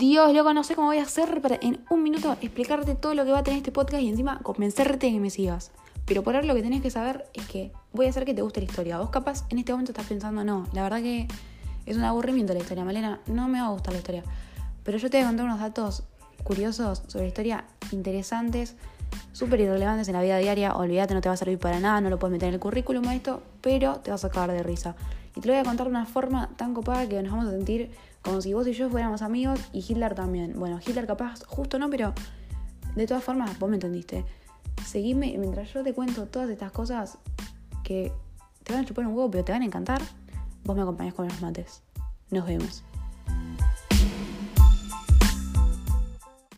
Dios, loco, no sé cómo voy a hacer para en un minuto explicarte todo lo que va a tener este podcast y encima convencerte de que me sigas. Pero por ahora lo que tenés que saber es que voy a hacer que te guste la historia. Vos capaz en este momento estás pensando, no, la verdad que es un aburrimiento la historia, Malena, no me va a gustar la historia. Pero yo te voy a contar unos datos curiosos sobre la historia, interesantes, súper irrelevantes en la vida diaria. Olvídate, no te va a servir para nada, no lo puedes meter en el currículum esto, pero te vas a acabar de risa. Y te lo voy a contar de una forma tan copada que nos vamos a sentir como si vos y yo fuéramos amigos y Hitler también. Bueno, Hitler capaz, justo no, pero de todas formas, vos me entendiste. Seguime mientras yo te cuento todas estas cosas que te van a chupar un huevo, pero te van a encantar. Vos me acompañás con los mates. Nos vemos.